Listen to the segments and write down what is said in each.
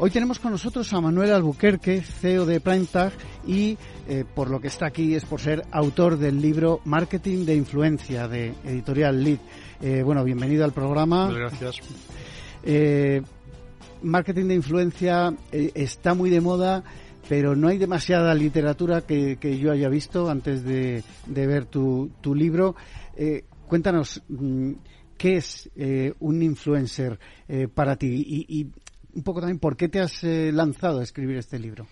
Hoy tenemos con nosotros a Manuel Albuquerque, CEO de PrimeTag y eh, por lo que está aquí es por ser autor del libro Marketing de Influencia de Editorial Lead. Eh, bueno, bienvenido al programa. gracias. Eh, marketing de influencia está muy de moda, pero no hay demasiada literatura que, que yo haya visto antes de, de ver tu, tu libro. Eh, cuéntanos, mm, ¿qué es eh, un influencer eh, para ti? Y, y, un poco también, ¿por qué te has eh, lanzado a escribir este libro?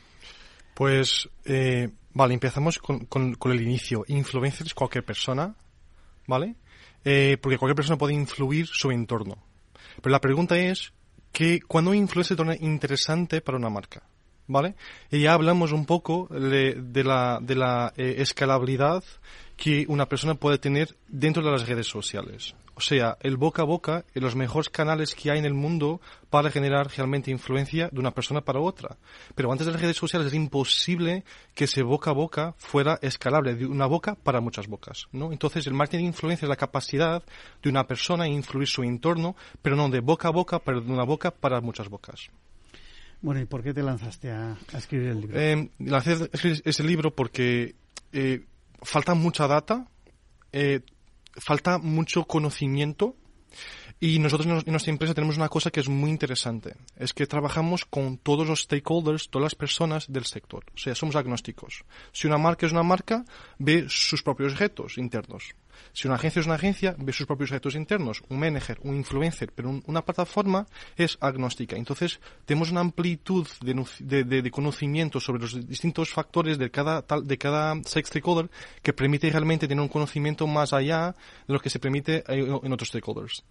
Pues, eh, vale, empezamos con, con, el inicio. Influencer es cualquier persona, ¿vale? Eh, porque cualquier persona puede influir su entorno. Pero la pregunta es, que ¿cuándo un influencer torna interesante para una marca? ¿Vale? Y ya hablamos un poco de, de la, de la eh, escalabilidad que una persona puede tener dentro de las redes sociales. O sea, el boca a boca y los mejores canales que hay en el mundo para generar realmente influencia de una persona para otra. Pero antes de las redes sociales es imposible que ese boca a boca fuera escalable, de una boca para muchas bocas. ¿no? Entonces, el marketing de influencia es la capacidad de una persona a influir su entorno, pero no de boca a boca, pero de una boca para muchas bocas. Bueno, ¿y por qué te lanzaste a, a escribir el libro? Eh, lancé a escribir ese libro porque eh, falta mucha data, eh, falta mucho conocimiento y nosotros en nuestra empresa tenemos una cosa que es muy interesante, es que trabajamos con todos los stakeholders, todas las personas del sector, o sea, somos agnósticos. Si una marca es una marca, ve sus propios retos internos. Si una agencia es una agencia, ve sus propios retos internos. Un manager, un influencer, pero un, una plataforma es agnóstica. Entonces, tenemos una amplitud de, de, sobre los distintos factores de cada, tal, de cada stakeholder que permite realmente tener un conocimiento más allá de lo que se permite en otros stakeholders.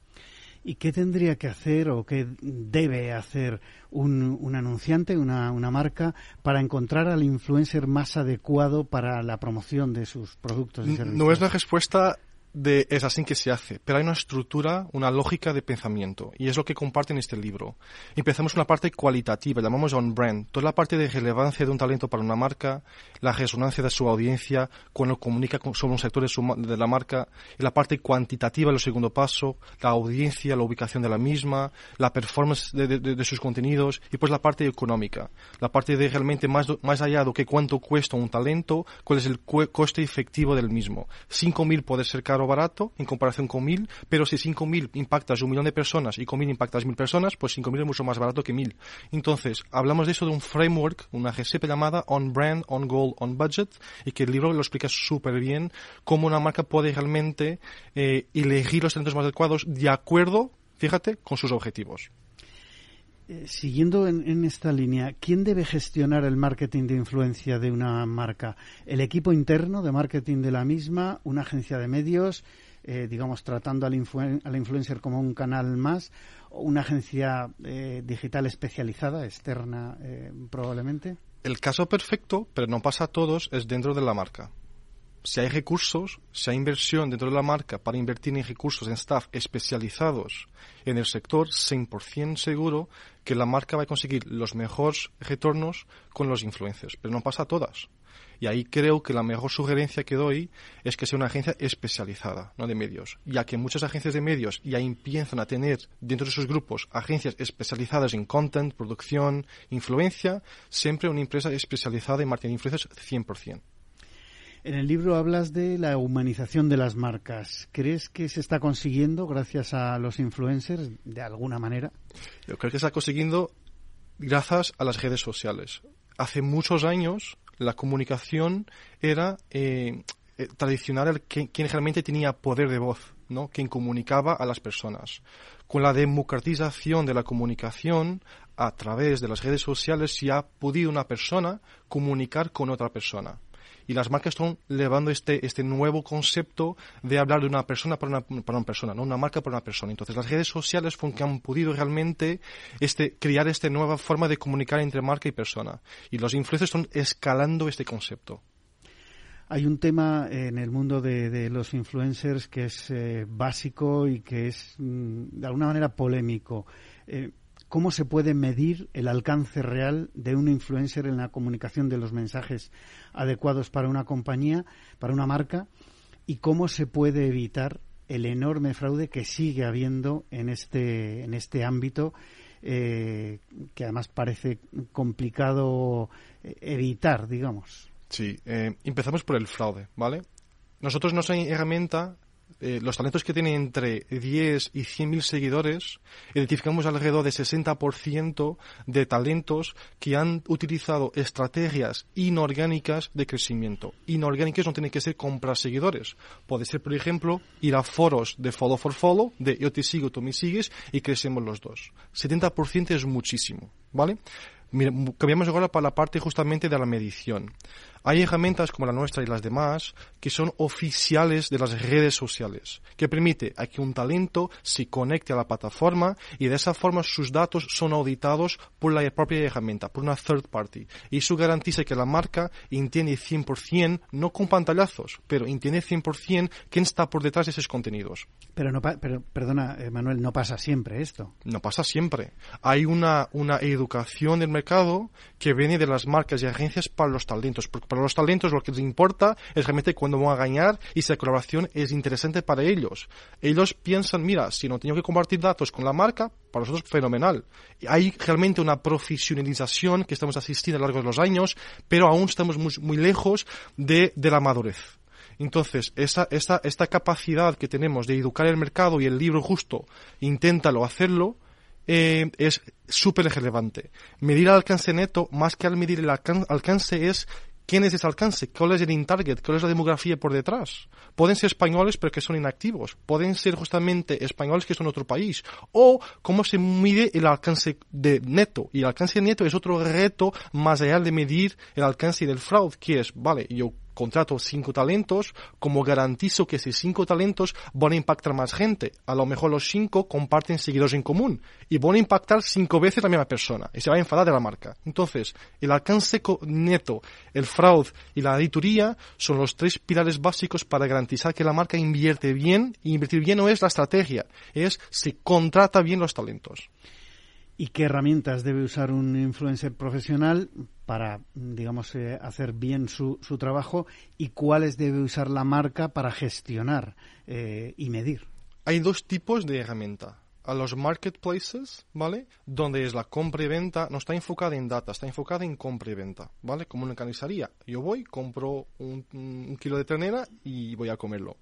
¿Y qué tendría que hacer o qué debe hacer un, un anunciante, una, una, marca, para encontrar al influencer más adecuado para la promoción de sus productos y servicios? No es la respuesta es así que se hace, pero hay una estructura, una lógica de pensamiento, y es lo que comparte en este libro. Empezamos con la parte cualitativa, llamamos on brand, toda la parte de relevancia de un talento para una marca, la resonancia de su audiencia, cuando comunica sobre un sector de, de la marca, y la parte cuantitativa, el segundo paso, la audiencia, la ubicación de la misma, la performance de, sus contenidos, y pues la parte económica, la parte de realmente más, más allá de que cuánto cuesta un talento, cuál es el coste efectivo del mismo. 5.000 puede ser caro barato en comparación con 1000, pero si 5000 impactas un millón de personas y con 1000 impactas mil personas, pues 5000 es mucho más barato que 1000. Entonces, hablamos de eso de un framework, una GCP llamada On Brand, On Goal, On Budget, y que el libro lo explica súper bien cómo una marca puede realmente eh, elegir los talentos más adecuados de acuerdo, fíjate, con sus objetivos. Eh, siguiendo en, en, esta línea, ¿quién debe gestionar el marketing de influencia de una marca? ¿El equipo interno de marketing de la misma? ¿Una agencia de medios? Eh, digamos, tratando al, influ al, influencer como un canal más? ¿O ¿Una agencia eh, digital especializada, externa, probablemente? El caso perfecto, pero no pasa a todos, es dentro de la marca si hay recursos, si hay inversión dentro de la marca para invertir en recursos, en staff especializados en el sector, 100% seguro que la marca va a conseguir los mejores retornos con los influencers, pero no pasa a todas. Y ahí creo que la mejor sugerencia que doy es que sea una agencia especializada, no de medios, ya que muchas agencias de medios ya empiezan a tener dentro de sus grupos agencias especializadas en content, producción, influencia, siempre una empresa especializada en marketing de influencers 100%. En el libro hablas de la humanización de las marcas. ¿Crees que se está consiguiendo gracias a los influencers de alguna manera? Creo que se está consiguiendo gracias a las redes sociales. Hace muchos años la comunicación era eh, eh, tradicional quien realmente tenía poder de voz, ¿no? quien comunicaba a las personas. Con la democratización de la comunicación a través de las redes sociales se ha podido una persona comunicar con otra persona y las marcas están llevando este, este nuevo concepto de hablar de una persona para una, para una persona, no una marca para una persona. Entonces las redes sociales son que han podido realmente este, crear esta nueva forma de comunicar entre marca y persona. Y los influencers están escalando este concepto. Hay un tema en el mundo de, los influencers que es eh, básico y que es mm, de alguna manera polémico. Eh, ¿Cómo se puede medir el alcance real de un influencer en la comunicación de los mensajes adecuados para una compañía, para una marca? ¿Y cómo se puede evitar el enorme fraude que sigue habiendo en este, en este ámbito? Eh, que además parece complicado evitar, digamos. Sí, eh, empezamos por el fraude, ¿vale? Nosotros nuestra herramienta, eh, los talentos que tienen entre 10 y 100 mil seguidores, identificamos alrededor de 60% de talentos que han utilizado estrategias inorgánicas de crecimiento. Inorgánicas no tienen que ser comprar seguidores. Puede ser, por ejemplo, ir a foros de follow for follow, de yo te sigo, tú me sigues y crecemos los dos. 70% es muchísimo, ¿vale? cambiamos ahora para la parte justamente de la medición. Hay herramientas como la nuestra y las demás que son oficiales de las redes sociales, que permite a que un talento se conecte a la plataforma y de esa forma sus datos son auditados por la propia herramienta, por una third party. Y eso garantiza que la marca entiende 100%, no con pantallazos, pero entiende 100% quién está por detrás de esos contenidos. Pero, no pero perdona, Manuel, no pasa siempre esto. No pasa siempre. Hay una, una educación del mercado que viene de las marcas y agencias para los talentos, los talentos lo que les importa es realmente cuándo van a ganar y si la colaboración es interesante para ellos. Ellos piensan, mira, si no tengo que compartir datos con la marca, para nosotros fenomenal. Hay realmente una profesionalización que estamos asistiendo a lo largo de los años, pero aún estamos muy, muy lejos de, la madurez. Entonces, esta, esta, esta capacidad que tenemos de educar el mercado y el libro justo, inténtalo hacerlo, eh, es súper relevante. Medir el alcance neto, más que al medir el alcance, es quién es ese alcance, cuál es el in-target, cuál es la demografía por detrás. Pueden ser españoles pero que son inactivos, pueden ser justamente españoles que son otro país, o cómo se mide el alcance de neto. Y el alcance neto es otro reto más allá de medir el alcance del fraude, que es, vale, yo contrato cinco talentos, como garantizo que esos cinco talentos van a impactar más gente. A lo mejor los cinco comparten seguidores en común y van a impactar cinco veces la misma persona y se va a enfadar de la marca. Entonces, el alcance neto, el fraude y la auditoría son los tres pilares básicos para garantizar que la marca invierte bien. Y invertir bien no es la estrategia, es se contrata bien los talentos y qué herramientas debe usar un influencer profesional para, digamos, eh, hacer bien su, su, trabajo y cuáles debe usar la marca para gestionar eh, y medir. Hay dos tipos de herramienta. A los marketplaces, ¿vale? Donde es la compra y venta, no está enfocada en data, está enfocada en compra y venta, ¿vale? Como una canizaría. Yo voy, compro un, un kilo de ternera y voy a comerlo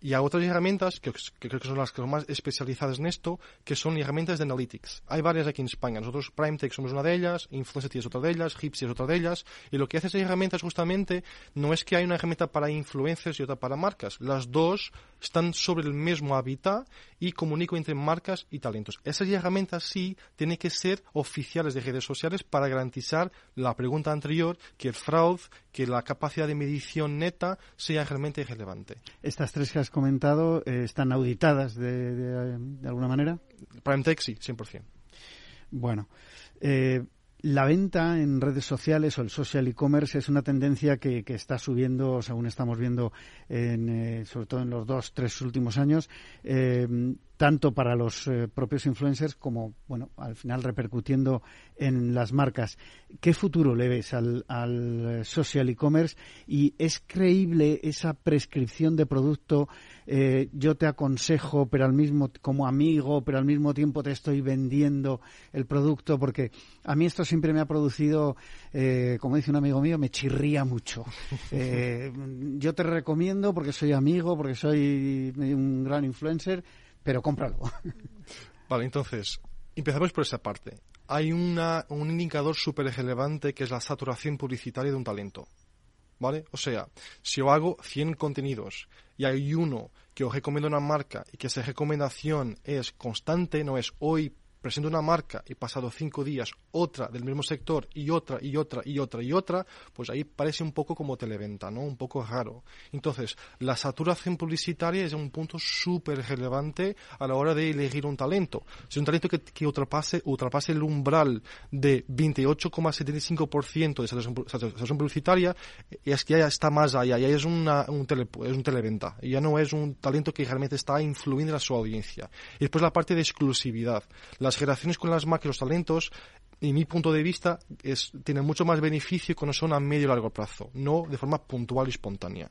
y a otras herramientas que, creo que son las que son más especializadas en esto, que son herramientas de analytics. Hay varias aquí en España. Nosotros, PrimeTech, somos una de ellas, Influencity es otra de ellas, Hipsy es otra de ellas. Y lo que hace esas herramientas justamente no es que hay una herramienta para influencers y otra para marcas. Las dos están sobre el mismo hábitat y comunican entre marcas y talentos. Esas herramientas sí tienen que ser oficiales de redes sociales para garantizar la pregunta anterior, que el fraude, que la capacidad de medición neta sea realmente relevante. Estas tres que has comentado eh, están auditadas de, de, alguna manera. PrimeTech sí, 100%. Bueno, eh, la venta en redes sociales o el social e-commerce es una tendencia que, está subiendo, según estamos viendo, en, eh, sobre todo en los dos, tres últimos años, eh, tanto para los eh, propios influencers como, bueno, al final repercutiendo en las marcas. ¿Qué futuro le ves al, al social e-commerce y es creíble esa prescripción de producto? Yo te aconsejo, pero al mismo como amigo, pero al mismo tiempo te estoy vendiendo el producto, porque a mí esto siempre me ha producido, eh, como dice un amigo mío, me chirría mucho. Eh, yo te recomiendo porque soy amigo, porque soy un gran influencer, pero cómpralo. Vale, entonces, empezamos por esa parte. Hay una, un indicador súper relevante que es la saturación publicitaria de un talento. ¿Vale? O sea, si yo hago 100 contenidos y hay uno que os recomiendo una marca y que esa recomendación es constante, no es hoy presento una marca y pasado cinco días otra del mismo sector y otra y otra y otra y otra, pues ahí parece un poco como televenta, ¿no? Un poco raro. Entonces, la saturación publicitaria es un punto súper relevante a la hora de elegir un talento. Si un talento que, que ultrapase, ultrapase el umbral de 28,75% de saturación publicitaria, es que ya está más allá, ya es, una, un, es un televenta, ya no es un talento que realmente está influyendo en su audiencia. Y después la parte de exclusividad. Las relaciones con las y los talentos y mi punto de vista, es, tiene mucho más beneficio cuando son a medio y largo plazo, no de forma puntual y espontánea.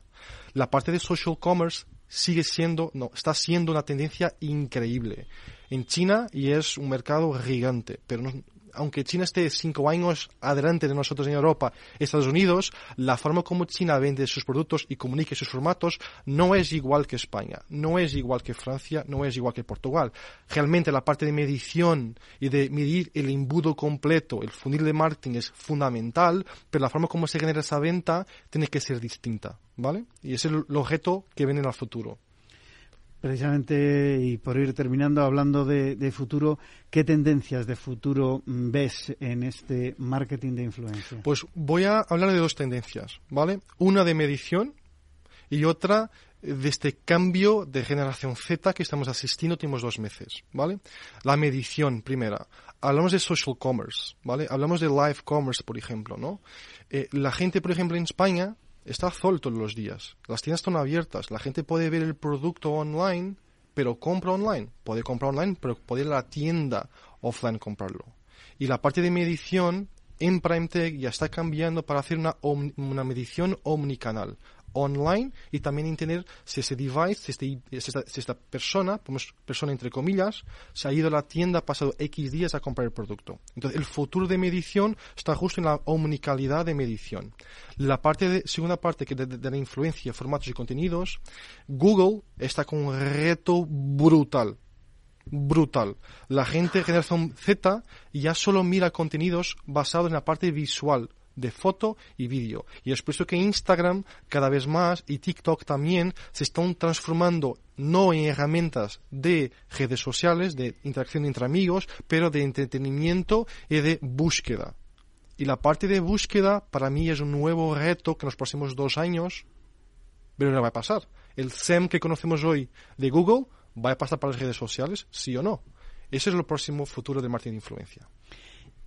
La parte de social commerce sigue siendo, no, está siendo una tendencia increíble. En China, y es un mercado gigante, pero no, aunque China esté cinco años adelante de nosotros en Europa, Estados Unidos, la forma como China vende sus productos y comunica sus formatos no es igual que España, no es igual que Francia, no es igual que Portugal. Realmente la parte de medición y de medir el embudo completo, el funil de marketing es fundamental, pero la forma como se genera esa venta tiene que ser distinta, ¿vale? Y ese es el objeto que viene en el futuro. Precisamente, y por ir terminando, hablando de, futuro, ¿qué tendencias de futuro ves en este marketing de influencia? Pues voy a hablar de dos tendencias, ¿vale? Una de medición y otra de este cambio de generación Z que estamos asistiendo últimos dos meses, ¿vale? La medición, primera. Hablamos de social commerce, ¿vale? Hablamos de live commerce, por ejemplo, ¿no? Eh, la gente, por ejemplo, en España está sol todos los días. Las tiendas están abiertas. La gente puede ver el producto online, pero compra online. Puede comprar online, pero puede ir a la tienda offline comprarlo. Y la parte de medición en PrimeTech ya está cambiando para hacer una, una medición omnicanal online y también entender si ese device, si, este, si, esta, persona, persona entre comillas, se ha ido a la tienda, ha pasado X días a comprar el producto. Entonces, el futuro de medición está justo en la omnicalidad de medición. La parte de, segunda parte que de, la influencia, formatos y contenidos, Google está con un reto brutal brutal. La gente de generación Z ya solo mira contenidos basados en la parte visual, de foto y vídeo. Y es por eso que Instagram cada vez más y TikTok también se están transformando no en herramientas de redes sociales, de interacción entre amigos, pero de entretenimiento y de búsqueda. Y la parte de búsqueda para mí es un nuevo reto que en los próximos dos años pero no va a pasar. El SEM que conocemos hoy de Google va a pasar para las redes sociales, sí o no. Ese es el próximo futuro de marketing de influencia.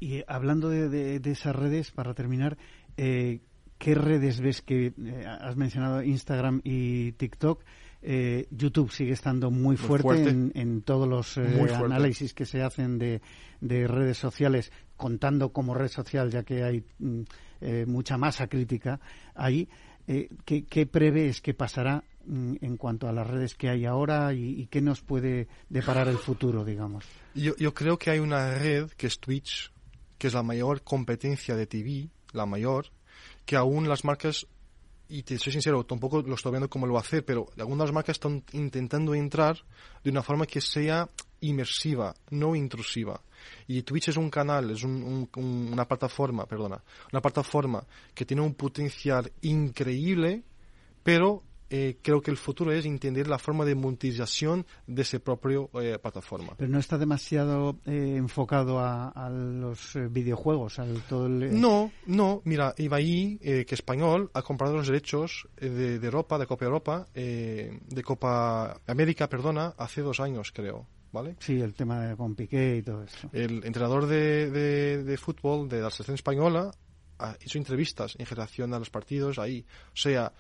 Y hablando de, esas redes, para terminar, eh, ¿qué redes ves que eh, has mencionado Instagram y TikTok? Eh, YouTube sigue estando muy fuerte, En, todos los análisis que se hacen de, redes sociales, contando como red social, ya que hay mm, mucha masa crítica ahí. ¿qué, ¿Qué prevés que pasará mm, en cuanto a las redes que hay ahora y, qué nos puede deparar el futuro, digamos? Yo, yo creo que hay una red que es Twitch, que es la mayor competencia de TV, la mayor, que aún las marcas, y te soy sincero, tampoco lo estoy viendo cómo lo hacer, pero algunas marcas están intentando entrar de una forma que sea inmersiva, no intrusiva. Y Twitch es un canal, es una plataforma, perdona, una plataforma que tiene un potencial increíble, pero eh, creo que el futuro es entender la forma de monetización de esa propia eh, plataforma. Pero no está demasiado eh, enfocado a, los videojuegos, al todo No, no. Mira, Ibai, que español, ha comprado los derechos de, de Europa, de Copa Europa, de Copa América, perdona, hace dos años, creo. ¿Vale? Sí, el tema de con Piqué y todo eso. El entrenador de, de, de fútbol de la selección española hizo entrevistas en relación a los partidos ahí. O sea,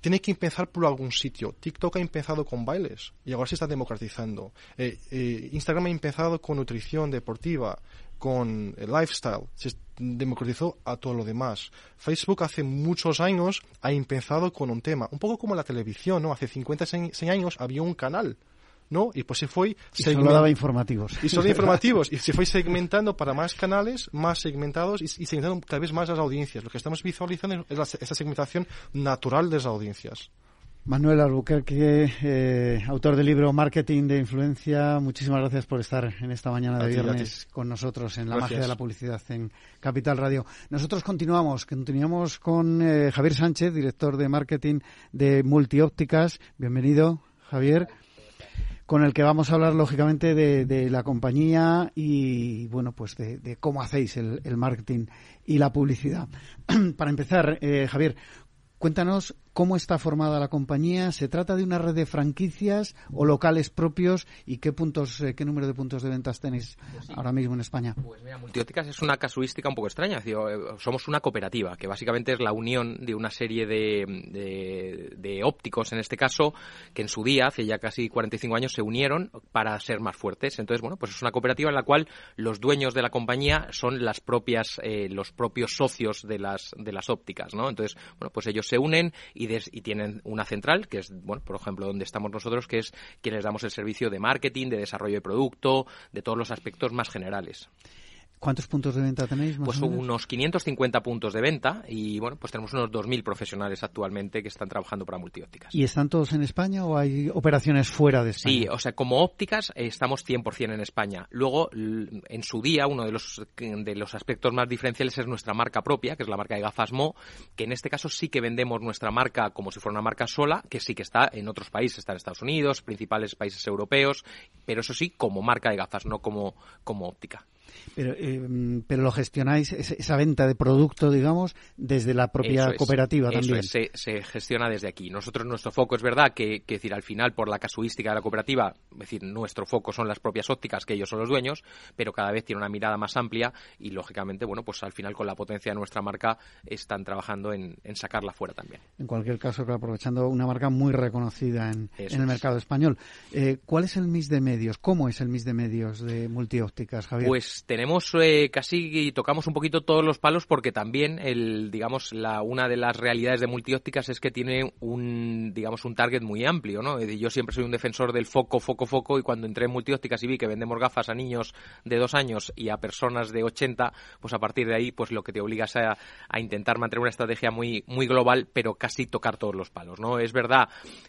tiene que empezar por algún sitio. TikTok ha empezado con bailes y ahora se está democratizando. Eh, eh, Instagram ha empezado con nutrición deportiva, con lifestyle. Se democratizó a todo lo demás. Facebook hace muchos años ha empezado con un tema, un poco como la televisión, ¿no? Hace 50, 100 años había un canal ¿no? Y pues se fue... Y solo daba informativos. Y solo informativos. Y se fue segmentando para más canales, más segmentados y, segmentando cada vez más las audiencias. Lo que estamos visualizando es esa segmentación natural de las audiencias. Manuel Albuquerque, eh, autor del libro Marketing de Influencia, muchísimas gracias por estar en esta mañana de viernes con nosotros en la magia de la publicidad en Capital Radio. Nosotros continuamos, continuamos con eh, Javier Sánchez, director de marketing de Multiópticas. Bienvenido, Javier con el que vamos a hablar lógicamente de, la compañía y bueno pues de, cómo hacéis el, marketing y la publicidad. Para empezar, eh, Javier, Cuéntanos cómo está formada la compañía. ¿Se trata de una red de franquicias o locales propios? ¿Y qué puntos, eh, qué número de puntos de ventas tenéis pues ahora mismo en España? Pues mira, Multiópticas es una casuística un poco extraña. Eh, somos una cooperativa que básicamente es la unión de una serie de, de, ópticos, en este caso, que en su día, hace ya casi 45 años, se unieron para ser más fuertes. Entonces, bueno, pues es una cooperativa en la cual los dueños de la compañía son las propias, eh, los propios socios de las, de las ópticas, ¿no? Entonces, bueno, pues ellos se unen y, y, tienen una central, que es, bueno, por ejemplo, donde estamos nosotros, que es quienes damos el servicio de marketing, de desarrollo de producto, de todos los aspectos más generales. ¿Cuántos puntos de venta tenéis? pues unos 550 puntos de venta y bueno, pues tenemos unos 2.000 profesionales actualmente que están trabajando para multiópticas. ¿Y están todos en España o hay operaciones fuera de España? Sí, o sea, como ópticas eh, estamos 100% en España. Luego, en su día, uno de los, de los aspectos más diferenciales es nuestra marca propia, que es la marca de gafas Mo, que en este caso sí que vendemos nuestra marca como si fuera una marca sola, que sí que está en otros países, está en Estados Unidos, principales países europeos, pero eso sí, como marca de gafas, no como, como óptica. Pero, eh, pero lo gestionáis, esa venta de producto, digamos, desde la propia cooperativa también. se, se, gestiona desde aquí. Nosotros, nuestro foco es verdad que, que, decir, al final, por la casuística de la cooperativa, es decir, nuestro foco son las propias ópticas, que ellos son los dueños, pero cada vez tiene una mirada más amplia y, lógicamente, bueno, pues al final, con la potencia de nuestra marca, están trabajando en, sacarla fuera también. En cualquier caso, aprovechando una marca muy reconocida en, el mercado español. Eh, ¿Cuál es el mix de medios? ¿Cómo es el mix de medios de multiópticas, Javier? Pues tenemos eh, casi tocamos un poquito todos los palos porque también el digamos la una de las realidades de multiópticas es que tiene un digamos un target muy amplio, ¿no? Yo siempre soy un defensor del foco, foco, foco y cuando entré en multiópticas y vi que vendemos gafas a niños de dos años y a personas de 80, pues a partir de ahí pues lo que te obligas a, a intentar mantener una estrategia muy muy global, pero casi tocar todos los palos, ¿no? Es verdad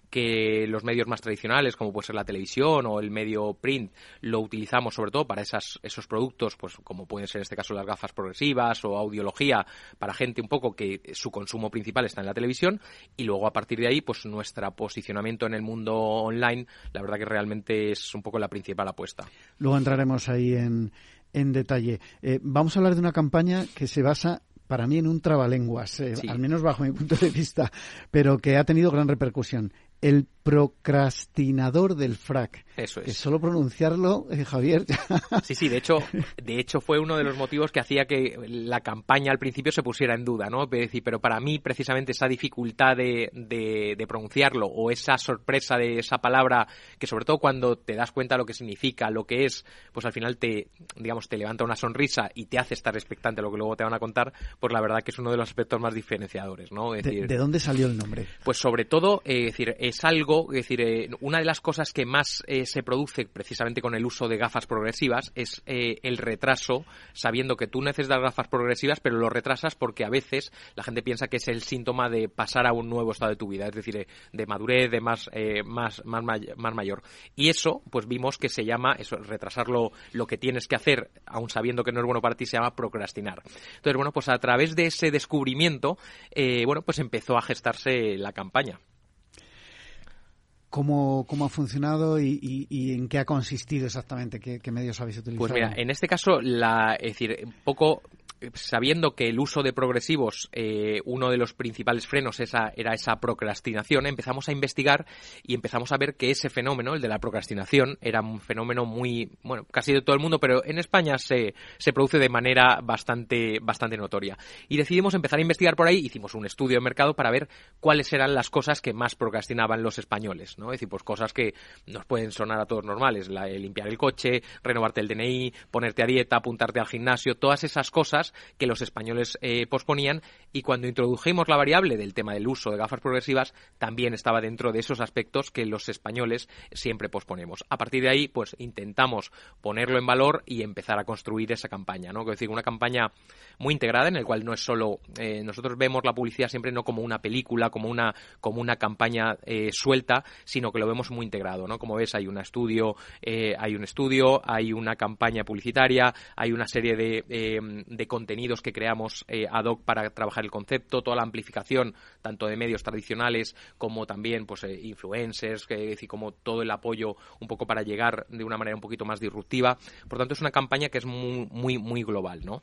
que los medios más tradicionales como puede ser la televisión o el medio print lo utilizamos sobre todo para esas, esos productos pues como pueden ser en este caso las gafas progresivas o audiología, para gente un poco que su consumo principal está en la televisión, y luego a partir de ahí, pues nuestro posicionamiento en el mundo online, la verdad que realmente es un poco la principal apuesta. Luego entraremos ahí en, en detalle. Eh, vamos a hablar de una campaña que se basa para mí en un trabalenguas, eh, al menos bajo mi punto de vista, pero que ha tenido gran repercusión el procrastinador del frac. Eso es. solo pronunciarlo, eh, Javier. sí, sí, de hecho, de hecho fue uno de los motivos que hacía que la campaña al principio se pusiera en duda, ¿no? Pero para mí, precisamente, esa dificultad de, de, pronunciarlo o esa sorpresa de esa palabra, que sobre todo cuando te das cuenta de lo que significa, lo que es, pues al final te, digamos, te levanta una sonrisa y te hace estar expectante a lo que luego te van a contar, pues la verdad que es uno de los aspectos más diferenciadores, ¿no? decir, ¿De, dónde salió el nombre? Pues sobre todo, eh, decir, es algo, es decir, eh, una de las cosas que más se produce precisamente con el uso de gafas progresivas es eh, el retraso, sabiendo que tú necesitas gafas progresivas, pero lo retrasas porque a veces la gente piensa que es el síntoma de pasar a un nuevo estado de tu vida, es decir, de madurez, de más, más, más, más, mayor. Y eso, pues vimos que se llama, eso, retrasarlo, lo que tienes que hacer, aun sabiendo que no es bueno para ti, se llama procrastinar. Entonces, bueno, pues a través de ese descubrimiento, bueno, pues empezó a gestarse la campaña cómo, cómo ha funcionado y, en qué ha consistido exactamente, qué, medios habéis utilizado. Pues mira, en este caso, la, es decir, un poco sabiendo que el uso de progresivos, eh, uno de los principales frenos esa, era esa procrastinación, empezamos a investigar y empezamos a ver que ese fenómeno, el de la procrastinación, era un fenómeno muy, bueno, casi de todo el mundo, pero en España se, se produce de manera bastante, bastante notoria. Y decidimos empezar a investigar por ahí, hicimos un estudio de mercado para ver cuáles eran las cosas que más procrastinaban los españoles, Es decir, pues cosas que nos pueden sonar a todos normales, la, limpiar el coche, renovarte el DNI, ponerte a dieta, apuntarte al gimnasio, todas esas cosas que los españoles eh, posponían y cuando introdujimos la variable del tema del uso de gafas progresivas también estaba dentro de esos aspectos que los españoles siempre posponemos. A partir de ahí, pues intentamos ponerlo en valor y empezar a construir esa campaña, ¿no? Es decir, una campaña muy integrada en el cual no es solo eh, nosotros vemos la publicidad siempre no como una película, como una como una campaña eh, suelta, sino que lo vemos muy integrado, ¿no? Como ves, hay un estudio, eh, hay un estudio, hay una campaña publicitaria, hay una serie de, em, de contenidos que creamos eh, ad hoc para trabajar el concepto, toda la amplificación, tanto de medios tradicionales como también pues eh, influencers, que, decir, como todo el apoyo un poco para llegar de una manera un poquito más disruptiva. Por tanto, es una campaña que es muy, muy, muy global, ¿no?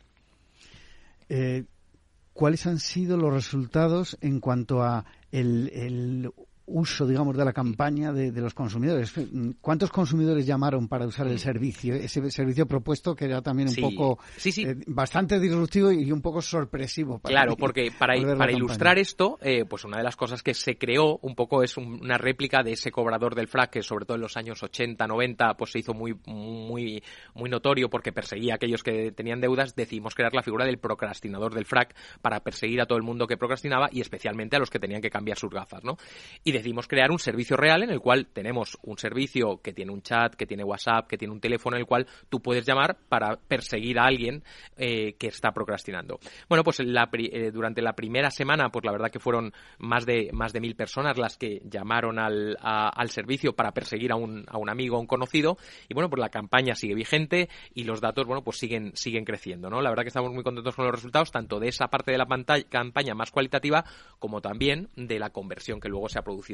¿Cuáles han sido los resultados en cuanto a el uso, digamos, de la campaña de, los consumidores. ¿Cuántos consumidores llamaron para usar el mm. servicio? Ese servicio propuesto que era también un poco eh, bastante disruptivo y un poco sorpresivo. claro, porque para, para ilustrar esto, eh, pues una de las cosas que se creó un poco es una réplica de ese cobrador del frac que sobre todo en los años 80, 90, pues se hizo muy, muy, muy notorio porque perseguía a aquellos que tenían deudas. Decidimos crear la figura del procrastinador del frac para perseguir a todo el mundo que procrastinaba y especialmente a los que tenían que cambiar sus gafas, ¿no? Y decidimos crear un servicio real en el cual tenemos un servicio que tiene un chat, que tiene WhatsApp, que tiene un teléfono en el cual tú puedes llamar para perseguir a alguien eh, que está procrastinando. Bueno, pues eh, durante la primera semana, pues la verdad que fueron más de más de mil personas las que llamaron al, al servicio para perseguir a un, a un amigo, a un conocido. Y bueno, pues la campaña sigue vigente y los datos, bueno, pues siguen siguen creciendo, ¿no? La verdad que estamos muy contentos con los resultados, tanto de esa parte de la campaña más cualitativa como también de la conversión que luego se ha producido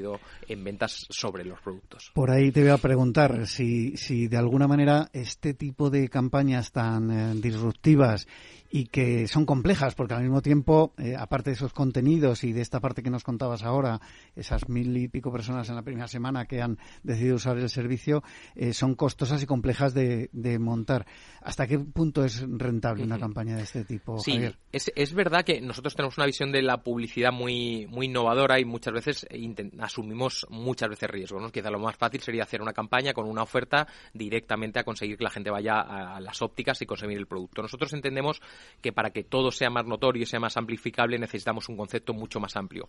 en ventas sobre los productos. Por ahí te voy a preguntar si, si de alguna manera este tipo de campañas tan eh, disruptivas y que son complejas porque al mismo tiempo, eh, aparte de esos contenidos y de esta parte que nos contabas ahora, esas mil y pico personas en la primera semana que han decidido usar el servicio, eh, son costosas y complejas de, montar. ¿Hasta qué punto es rentable una campaña de este tipo? Sí, Es, es verdad que nosotros tenemos una visión de la publicidad muy, muy innovadora y muchas veces asumimos muchas veces riesgos. ¿no? Quizá lo más fácil sería hacer una campaña con una oferta directamente a conseguir que la gente vaya a las ópticas y conseguir el producto. Nosotros entendemos que para que todo sea más notorio y sea más amplificable necesitamos un concepto mucho más amplio.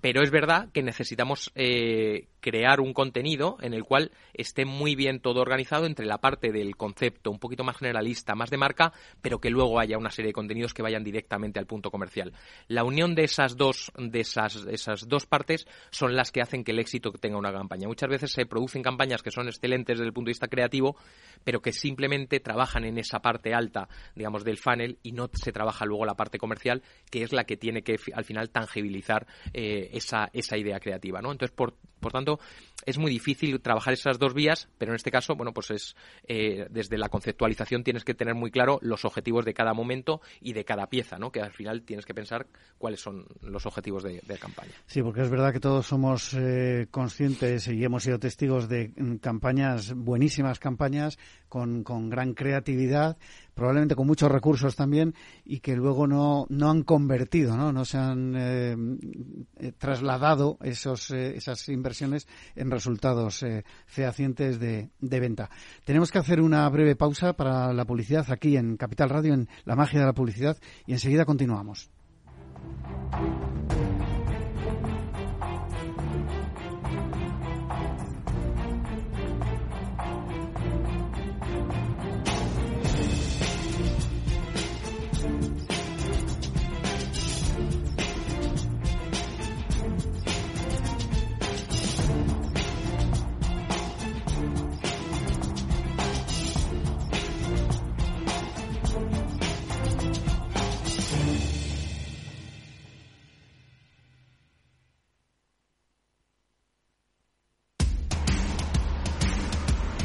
Pero es verdad que necesitamos eh, crear un contenido en el cual esté muy bien todo organizado entre la parte del concepto un poquito más generalista, más de marca, pero que luego haya una serie de contenidos que vayan directamente al punto comercial. La unión de esas dos, de esas, esas dos partes son las que hacen que el éxito tenga una campaña. Muchas veces se producen campañas que son excelentes desde el punto de vista creativo, pero que simplemente trabajan en esa parte alta, digamos, del funnel y no se trabaja luego la parte comercial, que es la que tiene que al final tangibilizar eh, esa, esa idea creativa, ¿no? Entonces, por, por tanto, es muy difícil trabajar esas dos vías, pero en este caso, bueno, pues es eh, desde la conceptualización tienes que tener muy claro los objetivos de cada momento y de cada pieza, ¿no? Que al final tienes que pensar cuáles son los objetivos de, campaña. Sí, porque es verdad que todos somos eh, conscientes y hemos sido testigos de mm, campañas, buenísimas campañas, con, con gran creatividad, probablemente con muchos recursos también y que luego no, no han convertido, no, no se han eh, eh, trasladado esos, eh, esas inversiones en resultados fehacientes de, de venta. Tenemos que hacer una breve pausa para la publicidad aquí en Capital Radio, en La Magia de la Publicidad, y enseguida continuamos.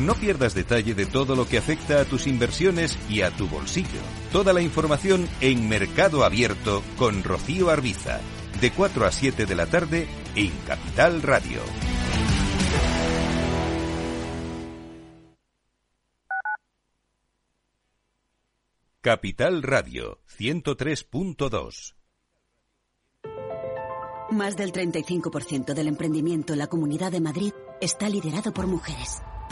No pierdas detalle de todo lo que afecta a tus inversiones y a tu bolsillo. Toda la información en Mercado Abierto con Rocío Arbiza, de 4 a 7 de la tarde en Capital Radio. Capital Radio 103.2 Más del 35% del emprendimiento en la Comunidad de Madrid está liderado por mujeres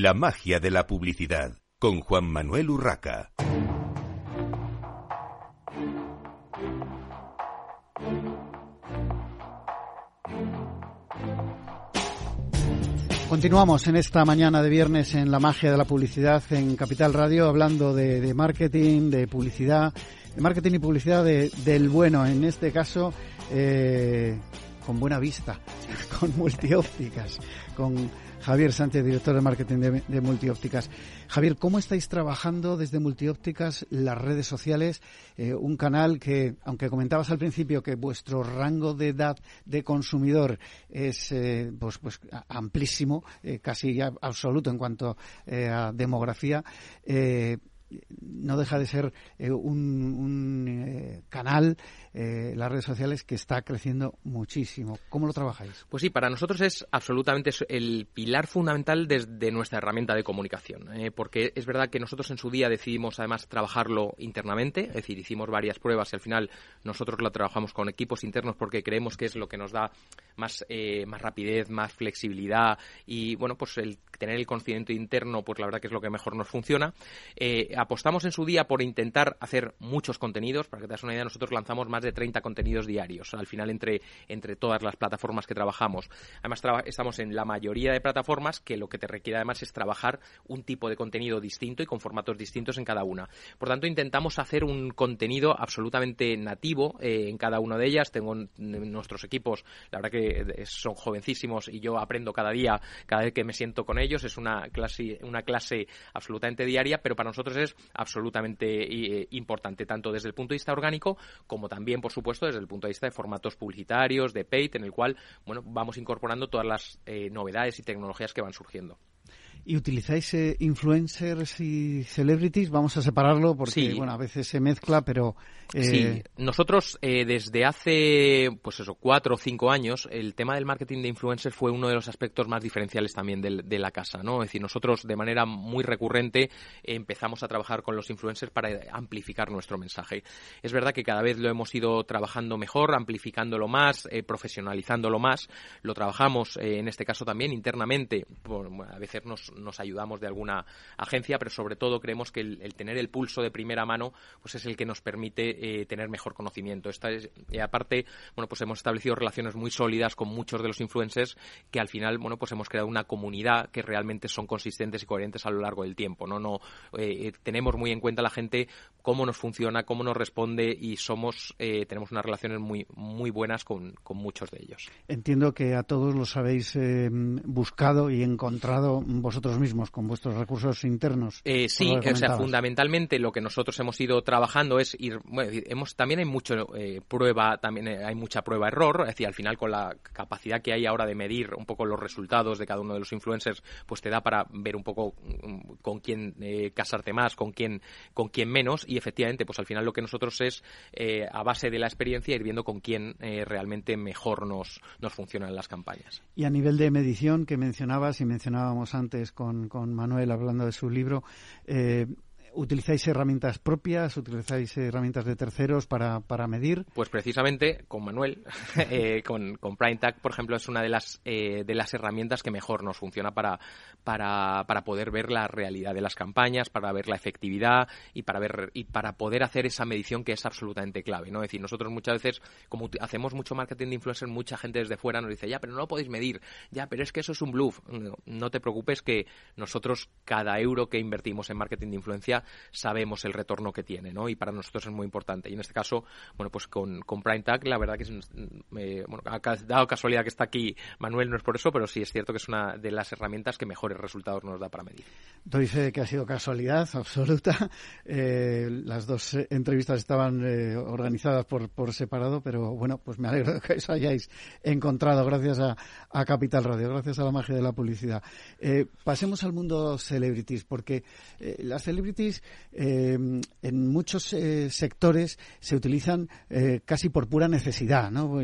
La magia de la publicidad con Juan Manuel Urraca. Continuamos en esta mañana de viernes en la magia de la publicidad en Capital Radio, hablando de, marketing, de publicidad, de marketing y publicidad del bueno, en este caso eh, con buena vista, con multiópticas, con Javier Sánchez, director de marketing de, Multiópticas. Javier, ¿cómo estáis trabajando desde Multiópticas las redes sociales? Eh, un canal que, aunque comentabas al principio que vuestro rango de edad de consumidor es eh, pues, pues amplísimo, eh, casi absoluto en cuanto a demografía, no deja de ser un, canal eh, las redes sociales que está creciendo muchísimo. ¿Cómo lo trabajáis? Pues sí, para nosotros es absolutamente el pilar fundamental desde nuestra herramienta de comunicación, eh, porque es verdad que nosotros en su día decidimos además trabajarlo internamente, es decir, hicimos varias pruebas y al final nosotros la trabajamos con equipos internos porque creemos que es lo que nos da más, eh, más rapidez, más flexibilidad y bueno, pues el tener el conocimiento interno, pues la verdad que es lo que mejor nos funciona. Apostamos en su día por intentar hacer muchos contenidos, para que te das una idea, nosotros lanzamos más de 30 contenidos diarios, al final entre, entre todas las plataformas que trabajamos. Además, estamos en la mayoría de plataformas que lo que te requiere además es trabajar un tipo de contenido distinto y con formatos distintos en cada una. Por tanto, intentamos hacer un contenido absolutamente nativo eh, en cada una de ellas. Tengo nuestros equipos, la verdad que son jovencísimos y yo aprendo cada día, cada vez que me siento con ellos. Es una clase, una clase absolutamente diaria, pero para nosotros es absolutamente eh, importante, tanto desde el punto de vista orgánico como también también, por supuesto, desde el punto de vista de formatos publicitarios, de paid, en el cual bueno, vamos incorporando todas las eh, novedades y tecnologías que van surgiendo. ¿Y utilizáis eh, influencers y celebrities? Vamos a separarlo porque, bueno, a veces se mezcla, pero... Eh... Sí, nosotros eh, desde hace, pues eso, cuatro o cinco años, el tema del marketing de influencers fue uno de los aspectos más diferenciales también de, la casa, ¿no? Es decir, nosotros de manera muy recurrente empezamos a trabajar con los influencers para amplificar nuestro mensaje. Es verdad que cada vez lo hemos ido trabajando mejor, amplificándolo más, eh, profesionalizándolo más. Lo trabajamos, en este caso también, internamente. a veces nos, nos ayudamos de alguna agencia, pero sobre todo creemos que el, tener el pulso de primera mano pues es el que nos permite eh, tener mejor conocimiento. Esta es, y aparte, bueno, pues hemos establecido relaciones muy sólidas con muchos de los influencers que al final, bueno, pues hemos creado una comunidad que realmente son consistentes y coherentes a lo largo del tiempo, ¿no? no eh, tenemos muy en cuenta la gente cómo nos funciona, cómo nos responde y somos eh, tenemos unas relaciones muy muy buenas con, con, muchos de ellos. Entiendo que a todos los habéis buscado y encontrado vosotros mismos, con vuestros recursos internos. Eh, sí, o sea, fundamentalmente lo que nosotros hemos ido trabajando es ir, bueno, hemos, también hay mucho eh, prueba, también hay mucha prueba-error, es decir, al final con la capacidad que hay ahora de medir un poco los resultados de cada uno de los influencers, pues te da para ver un poco mm, con quién eh, casarte más, con quién, con quién menos, y efectivamente, pues al final lo que nosotros es, a base de la experiencia, ir viendo con quién realmente mejor nos, nos funcionan las campañas. Y a nivel de medición que mencionabas y mencionábamos antes con, con Manuel hablando de su libro. Eh, ¿Utilizáis herramientas propias? ¿Utilizáis herramientas de terceros para, para medir? Pues precisamente con Manuel, eh, con, con PrimeTag, por ejemplo, es una de las, eh, de las herramientas que mejor nos funciona para, para, para poder ver la realidad de las campañas, para ver la efectividad y para, ver, y para poder hacer esa medición que es absolutamente clave. ¿no? Es decir, nosotros muchas veces, como hacemos mucho marketing de influencer, mucha gente desde fuera nos dice, ya, pero no lo podéis medir, ya, pero es que eso es un bluff. No te preocupes que nosotros cada euro que invertimos en marketing de influencia sabemos el retorno que tiene, ¿no? Y para nosotros es muy importante. Y en este caso, bueno, pues con, con Prime Tag, la verdad que es, bueno, ha dado casualidad que está aquí Manuel, no es por eso, pero sí es cierto que es una de las herramientas que mejores resultados nos da para medir. Doy fe que ha sido casualidad absoluta. Eh, las dos entrevistas estaban eh, organizadas por, por separado, pero bueno, pues me alegro de que os hayáis encontrado gracias a, a Capital Radio, gracias a la magia de la publicidad. Eh, pasemos al mundo celebrities, porque las celebrities en muchos sectores se utilizan casi por pura necesidad, ¿no?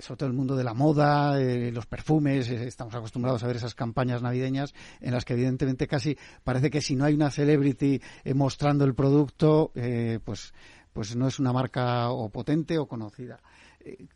sobre todo el mundo de la moda, los perfumes, estamos acostumbrados a ver esas campañas navideñas en las que evidentemente casi parece que si no hay una celebrity eh, mostrando el producto, eh, pues, pues no es una marca o potente o conocida.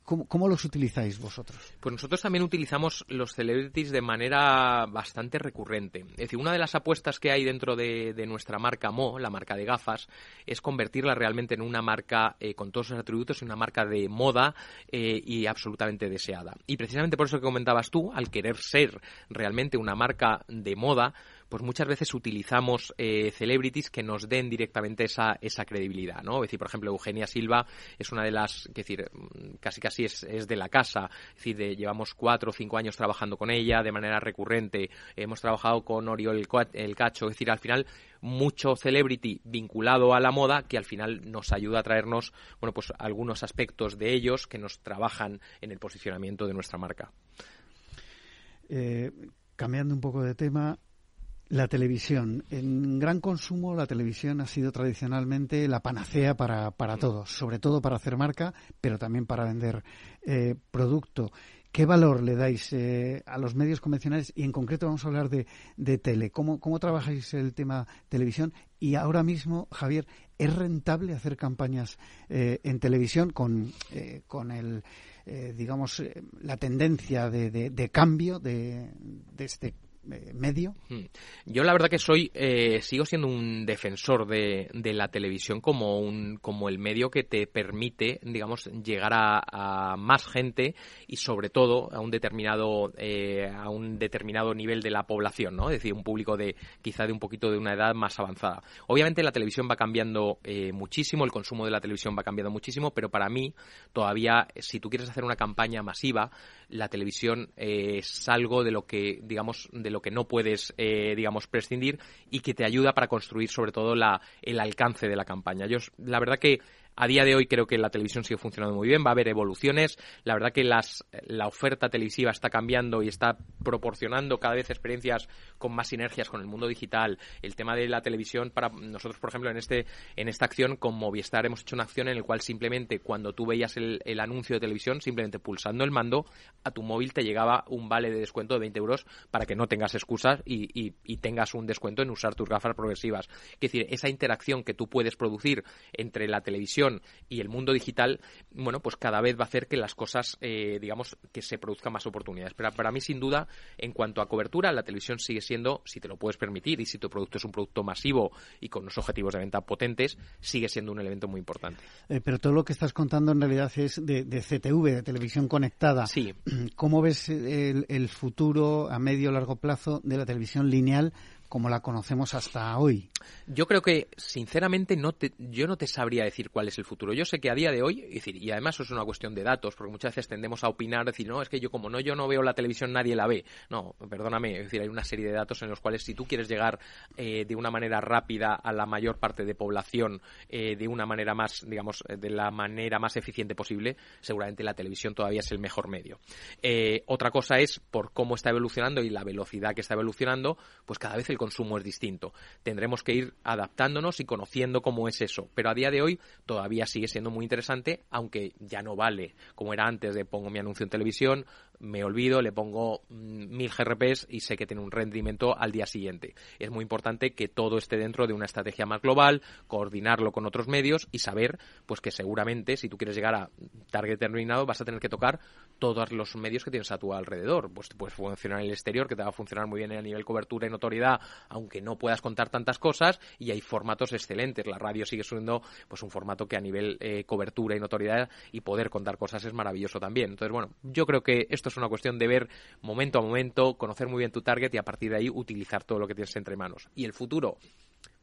¿Cómo, los utilizáis vosotros? Pues nosotros también utilizamos los celebrities de manera bastante recurrente. Es decir, una de las apuestas que hay dentro de, nuestra marca Mo, la marca de gafas, es convertirla realmente en una marca eh, con todos sus atributos, en una marca de moda eh, y absolutamente deseada. Y precisamente por eso que comentabas tú, al querer ser realmente una marca de moda, pues muchas veces utilizamos eh, celebrities que nos den directamente esa, esa credibilidad, ¿no? Es decir, por ejemplo, Eugenia Silva es una de las, es decir, mm, casi casi es, es de la casa, es decir, llevamos cuatro o cinco años trabajando con ella de manera recurrente, hemos trabajado con Oriol el, Cacho, es decir, al final mucho celebrity vinculado a la moda que al final nos ayuda a traernos, bueno, pues algunos aspectos de ellos que nos trabajan en el posicionamiento de nuestra marca. Eh, cambiando un poco de tema, la televisión. En gran consumo, la televisión ha sido tradicionalmente la panacea para, para todos, sobre todo para hacer marca, pero también para vender eh, producto. ¿Qué valor le dais eh, a los medios convencionales? Y en concreto vamos a hablar de, de tele. ¿Cómo, ¿Cómo trabajáis el tema televisión? Y ahora mismo, Javier, ¿es rentable hacer campañas eh, en televisión con, con el, digamos, la tendencia de, de, de cambio de, de este eh, medio? Hmm. Yo la verdad que soy, eh, sigo siendo un defensor de, de, la televisión como un, como el medio que te permite, digamos, llegar a, más gente y sobre todo a un determinado, eh, a un determinado nivel de la población, ¿no? Es decir, un público de quizá de un poquito de una edad más avanzada. Obviamente la televisión va cambiando muchísimo, el consumo de la televisión va cambiando muchísimo, pero para mí todavía, si tú quieres hacer una campaña masiva, la televisión es algo de lo que, digamos, de lo que no puedes, eh, digamos, prescindir y que te ayuda para construir sobre todo la, el alcance de la campaña. Yo, la verdad que a día de hoy creo que la televisión sigue funcionando muy bien, va a haber evoluciones. La verdad que las, la oferta televisiva está cambiando y está proporcionando cada vez experiencias con más sinergias con el mundo digital. El tema de la televisión, para nosotros, por ejemplo, en, este, en esta acción con Movistar hemos hecho una acción en la cual simplemente cuando tú veías el, el anuncio de televisión, simplemente pulsando el mando, a tu móvil te llegaba un vale de descuento de 20 euros para que no tengas excusas y, y, y tengas un descuento en usar tus gafas progresivas. Es decir, esa interacción que tú puedes producir entre la televisión y el mundo digital, bueno, pues cada vez va a hacer que las cosas, eh, digamos, que se produzcan más oportunidades. Pero para mí, sin duda, en cuanto a cobertura, la televisión sigue siendo, si te lo puedes permitir y si tu producto es un producto masivo y con unos objetivos de venta potentes, sigue siendo un elemento muy importante. Eh, pero todo lo que estás contando en realidad es de, CTV, de televisión conectada. Sí. ¿Cómo ves el, el futuro a medio o largo plazo de la televisión lineal como la conocemos hasta hoy. Yo creo que, sinceramente, no te, yo no te sabría decir cuál es el futuro. Yo sé que a día de hoy, y además eso es una cuestión de datos, porque muchas veces tendemos a opinar, decir, no, es que yo como no yo no veo la televisión, nadie la ve. No, perdóname, es decir, hay una serie de datos en los cuales si tú quieres llegar eh, de una manera rápida a la mayor parte de población, eh, de una manera más, digamos, de la manera más eficiente posible, seguramente la televisión todavía es el mejor medio. Eh, otra cosa es, por cómo está evolucionando y la velocidad que está evolucionando, pues cada vez el consumo es distinto. Tendremos que ir adaptándonos y conociendo cómo es eso. Pero a día de hoy todavía sigue siendo muy interesante, aunque ya no vale como era antes de pongo mi anuncio en televisión, me olvido, le pongo mm, mil GRPs y sé que tiene un rendimiento al día siguiente. Es muy importante que todo esté dentro de una estrategia más global, coordinarlo con otros medios y saber pues que seguramente si tú quieres llegar a target determinado vas a tener que tocar todos los medios que tienes a tu alrededor. Pues puedes funcionar en el exterior, que te va a funcionar muy bien a nivel cobertura y notoriedad, aunque no puedas contar tantas cosas, y hay formatos excelentes. La radio sigue siendo pues un formato que a nivel eh, cobertura y notoriedad y poder contar cosas es maravilloso también. Entonces, bueno, yo creo que esto es una cuestión de ver momento a momento, conocer muy bien tu target y a partir de ahí utilizar todo lo que tienes entre manos. Y el futuro,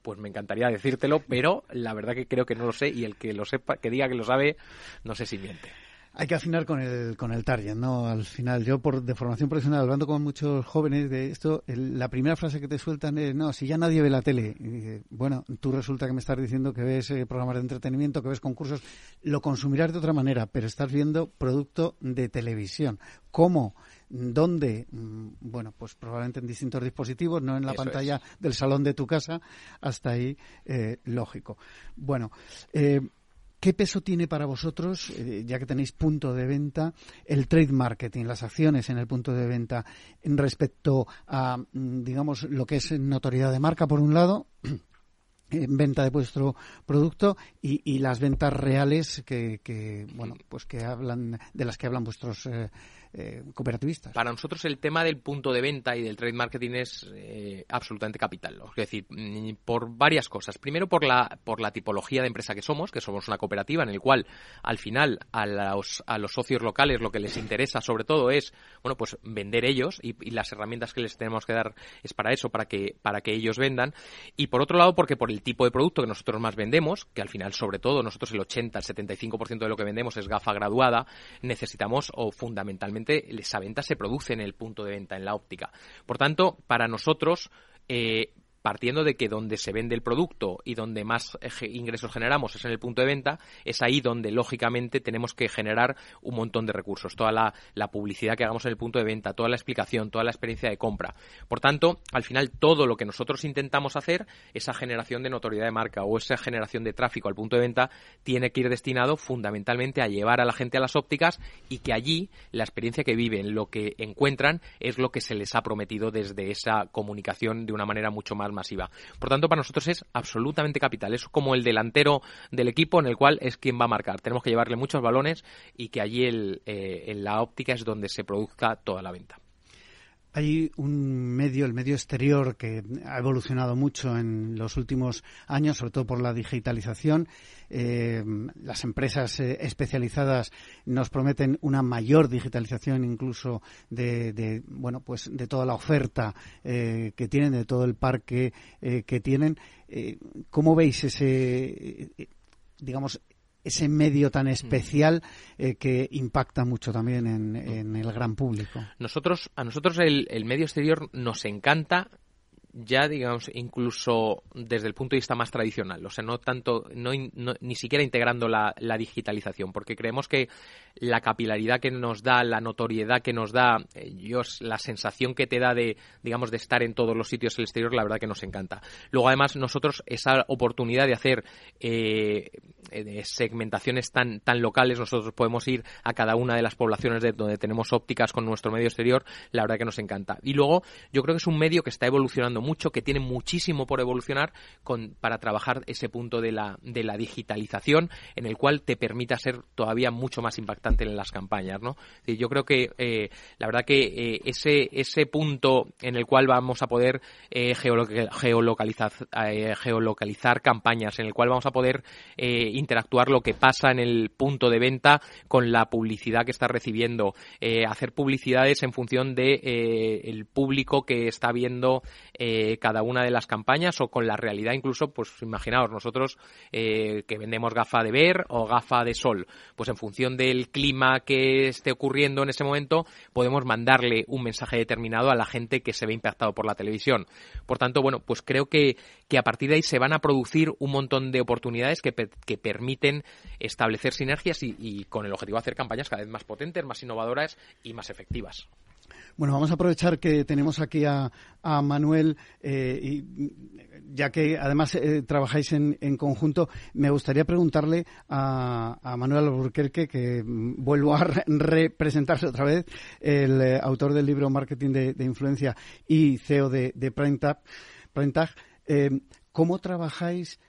pues me encantaría decírtelo, pero la verdad que creo que no lo sé y el que lo sepa, que diga que lo sabe, no sé si miente. Hay que afinar con el, con el target, ¿no? Al final, yo por de formación profesional, hablando con muchos jóvenes de esto, la primera frase que te sueltan es, no, si ya nadie ve la tele. Y bueno, tú resulta que me estás diciendo que ves eh, programas de entretenimiento, que ves concursos, lo consumirás de otra manera, pero estás viendo producto de televisión. ¿Cómo? ¿Dónde? Mm, bueno, pues probablemente en distintos dispositivos, no en la pantalla del salón de tu casa, hasta ahí eh, lógico. Bueno, eh, ¿Qué peso tiene para vosotros, eh, ya que tenéis punto de venta, el trade marketing, las acciones en el punto de venta en respecto a, mm, digamos, lo que es notoriedad de marca, por un lado, en venta de vuestro producto y, las ventas reales que, bueno pues que hablan de las que hablan vuestros eh, eh, cooperativistas. Para nosotros el tema del punto de venta y del trade marketing es eh, absolutamente capital. Es decir, mm, por varias cosas. Primero por la, por la tipología de empresa que somos, que somos una cooperativa en el cual al final a los, a los socios locales lo que les interesa sobre todo es bueno pues vender ellos y, las herramientas que les tenemos que dar es para eso, para que, para que ellos vendan. Y por otro lado porque por el tipo de producto que nosotros más vendemos, que al final sobre todo nosotros el 80, el 75% de lo que vendemos es gafa graduada, necesitamos o fundamentalmente esa venta se produce en el punto de venta, en la óptica. Por tanto, para nosotros, eh, partiendo de que donde se vende el producto y donde más ingresos generamos es en el punto de venta, es ahí donde lógicamente tenemos que generar un montón de recursos. Toda la, publicidad que hagamos en el punto de venta, toda la explicación, toda la experiencia de compra. Por tanto, al final todo lo que nosotros intentamos hacer, esa generación de notoriedad de marca o esa generación de tráfico al punto de venta, tiene que ir destinado fundamentalmente a llevar a la gente a las ópticas y que allí la experiencia que viven, lo que encuentran, es lo que se les ha prometido desde esa comunicación de una manera mucho más masiva. Por tanto, para nosotros es absolutamente capital. Es como el delantero del equipo en el cual es quien va a marcar. Tenemos que llevarle muchos balones y que allí el, eh, en la óptica es donde se produzca toda la venta. Hay un medio, el medio exterior, que ha evolucionado mucho en los últimos años, sobre todo por la digitalización. Eh, las empresas eh, especializadas nos prometen una mayor digitalización, incluso de, bueno, pues de toda la oferta eh, que tienen, de todo el parque que tienen. ¿Cómo veis ese, digamos, ese medio tan mm. especial eh, que impacta mucho también en, el gran público. Nosotros, a nosotros el, el medio exterior nos encanta ya digamos incluso desde el punto de vista más tradicional, o sea, no tanto, no, ni siquiera integrando la, digitalización, porque creemos que la capilaridad que nos da, la notoriedad que nos da, eh, la sensación que te da de, digamos, de estar en todos los sitios del exterior, la verdad que nos encanta. Luego, además, nosotros esa oportunidad de hacer eh, segmentaciones tan, tan locales, nosotros podemos ir a cada una de las poblaciones de donde tenemos ópticas con nuestro medio exterior, la verdad que nos encanta. Y luego, yo creo que es un medio que está evolucionando mucho, que tiene muchísimo por evolucionar con, para trabajar ese punto de la, de la digitalización en el cual te permita ser todavía mucho más impactante en las campañas. ¿no? Yo creo que eh, la verdad que eh, ese, ese punto en el cual vamos a poder eh, geolocalizar, geolocalizar campañas, en el cual vamos a poder interactuar lo que pasa en el punto de venta con la publicidad que está recibiendo, hacer publicidades en función de el público que está viendo eh, cada una de las campañas o con la realidad incluso, pues imaginaos nosotros eh, que vendemos gafa de ver o gafa de sol, pues en función del clima que esté ocurriendo en ese momento podemos mandarle un mensaje determinado a la gente que se ve impactado por la televisión. Por tanto, bueno, pues creo que, que a partir de ahí se van a producir un montón de oportunidades que, que permiten establecer sinergias y con el objetivo de hacer campañas cada vez más potentes, más innovadoras y más efectivas. Bueno, vamos a aprovechar que tenemos aquí a, Manuel, eh, y, ya que además eh, trabajáis en, conjunto, me gustaría preguntarle a, Manuel Alburquerque, que vuelvo a representarse otra vez, el eh, autor del libro Marketing de, Influencia y CEO de, de PrimeTag, ¿cómo trabajáis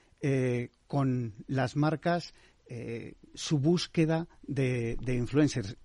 con las marcas su búsqueda de, influencers?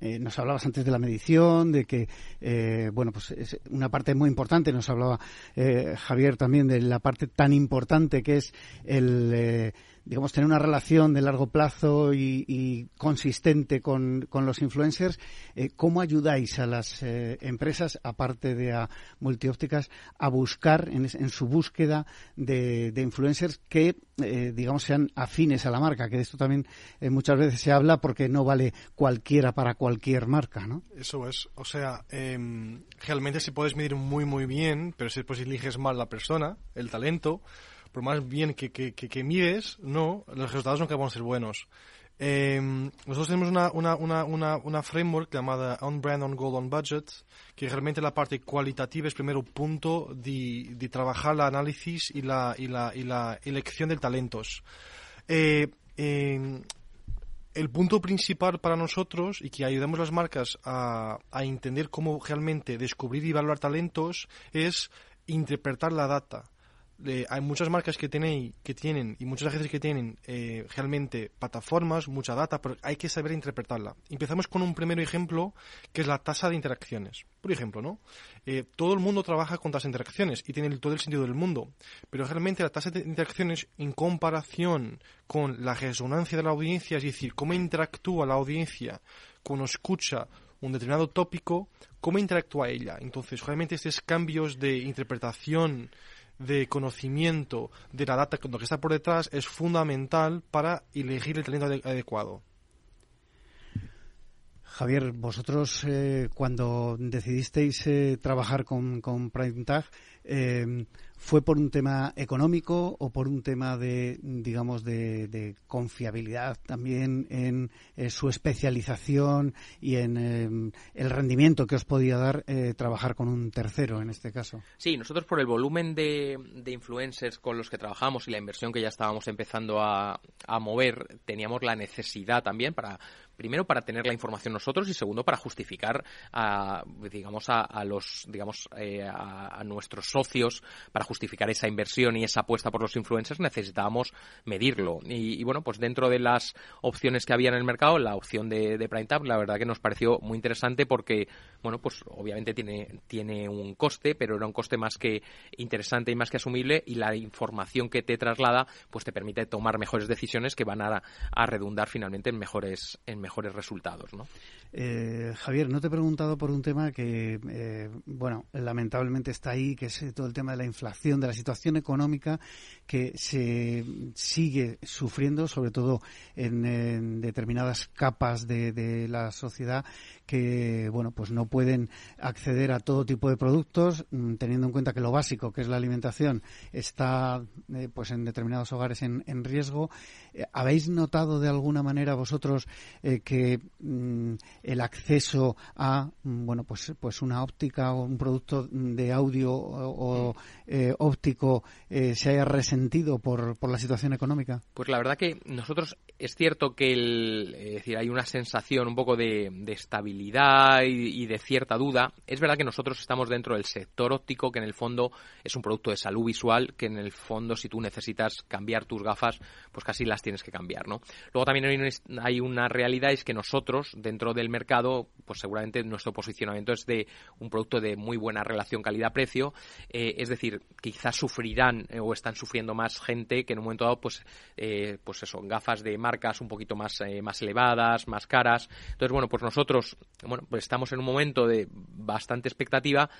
eh, nos hablabas antes de la medición, de que, eh, bueno, pues es una parte muy importante, nos hablaba eh, Javier también de la parte tan importante que es el digamos, tener una relación de largo plazo y, consistente con, los influencers, eh, ¿cómo ayudáis a las eh, empresas, aparte de a multiópticas, a buscar en, su búsqueda de, influencers que, eh, digamos, sean afines a la marca? Que de esto también muchas veces se habla porque no vale cualquiera para cualquier marca, ¿no? Eso es. O sea, em, realmente se puedes medir muy, muy bien, pero si después eliges mal la persona, el talento, por más bien que, que, que, mides, no, los resultados nunca van a ser buenos. Em, nosotros tenemos una, una, una, una, framework llamada On Brand, On Goal, On Budget, que realmente la parte cualitativa es primero punto de, de trabajar el análisis y la, y, la, y la elección de talentos. Eh, em, el punto principal para nosotros y que ayudamos a las marcas a, a entender cómo realmente descubrir y valorar talentos es interpretar la data hay muchas marcas que, tenéis, que tienen y muchas agencias que tienen eh, realmente plataformas, mucha data, pero hay que saber interpretarla. Empezamos con un primer ejemplo que es la tasa de interacciones. Por ejemplo, ¿no? Eh, todo el mundo trabaja con tasas de interacciones y tiene todo el sentido del mundo, pero realmente la tasa de interacciones en comparación con la resonancia de la audiencia, es decir, cómo interactúa la audiencia cuando escucha un determinado tópico, cómo interactúa ella. Entonces, realmente estos cambios de interpretación de conocimiento de la data, que está por detrás, es fundamental para elegir el talento adecuado. Javier, vosotros eh, cuando decidisteis eh, trabajar con, con eh, ¿Fue por un tema económico o por un tema de, digamos, de, confiabilidad también en eh, su especialización y en em, el rendimiento que os podía dar eh, trabajar con un tercero en este caso? Sí, nosotros por el volumen de, influencers con los que trabajamos y la inversión que ya estábamos empezando a, a mover, teníamos la necesidad también para primero para tener la información nosotros y segundo para justificar a digamos a, los digamos eh, a, nuestros socios para justificar esa inversión y esa apuesta por los influencers necesitábamos medirlo. Y, bueno pues dentro de las opciones que había en el mercado la opción de, de Prime la verdad que nos pareció muy interesante porque bueno pues obviamente tiene tiene un coste pero era un coste más que interesante y más que asumible y la información que te traslada pues te permite tomar mejores decisiones que van a, a redundar finalmente en mejores en mejores resultados, ¿no? Eh, Javier, no te he preguntado por un tema que, eh, bueno, lamentablemente está ahí, que es todo el tema de la inflación, de la situación económica que se sigue sufriendo, sobre todo en, determinadas capas de, la sociedad que, bueno, pues no pueden acceder a todo tipo de productos, mm, teniendo en cuenta que lo básico, que es la alimentación, está, pues en determinados hogares en, riesgo. ¿Habéis notado de alguna manera vosotros que mm, el acceso a mm, bueno pues pues una óptica o un producto de audio o, eh, óptico eh, se haya resentido por, por la situación económica? Pues la verdad que nosotros es cierto que hay una sensación un poco de, estabilidad y, de cierta duda. Es verdad que nosotros estamos dentro del sector óptico, que en el fondo es un producto de salud visual, que en el fondo si tú necesitas cambiar tus gafas, pues casi las tienes que cambiar, ¿no? Luego también hay una realidad, es que nosotros, dentro del mercado, pues seguramente nuestro posicionamiento es de un producto de muy buena relación calidad-precio, eh, es decir, quizás sufrirán eh, o están sufriendo más gente que en un momento dado, pues, eh, pues eso, gafas de marcas un poquito más, eh, más elevadas, más caras. Entonces, bueno, pues nosotros, bueno, pues estamos en un momento de bastante expectativa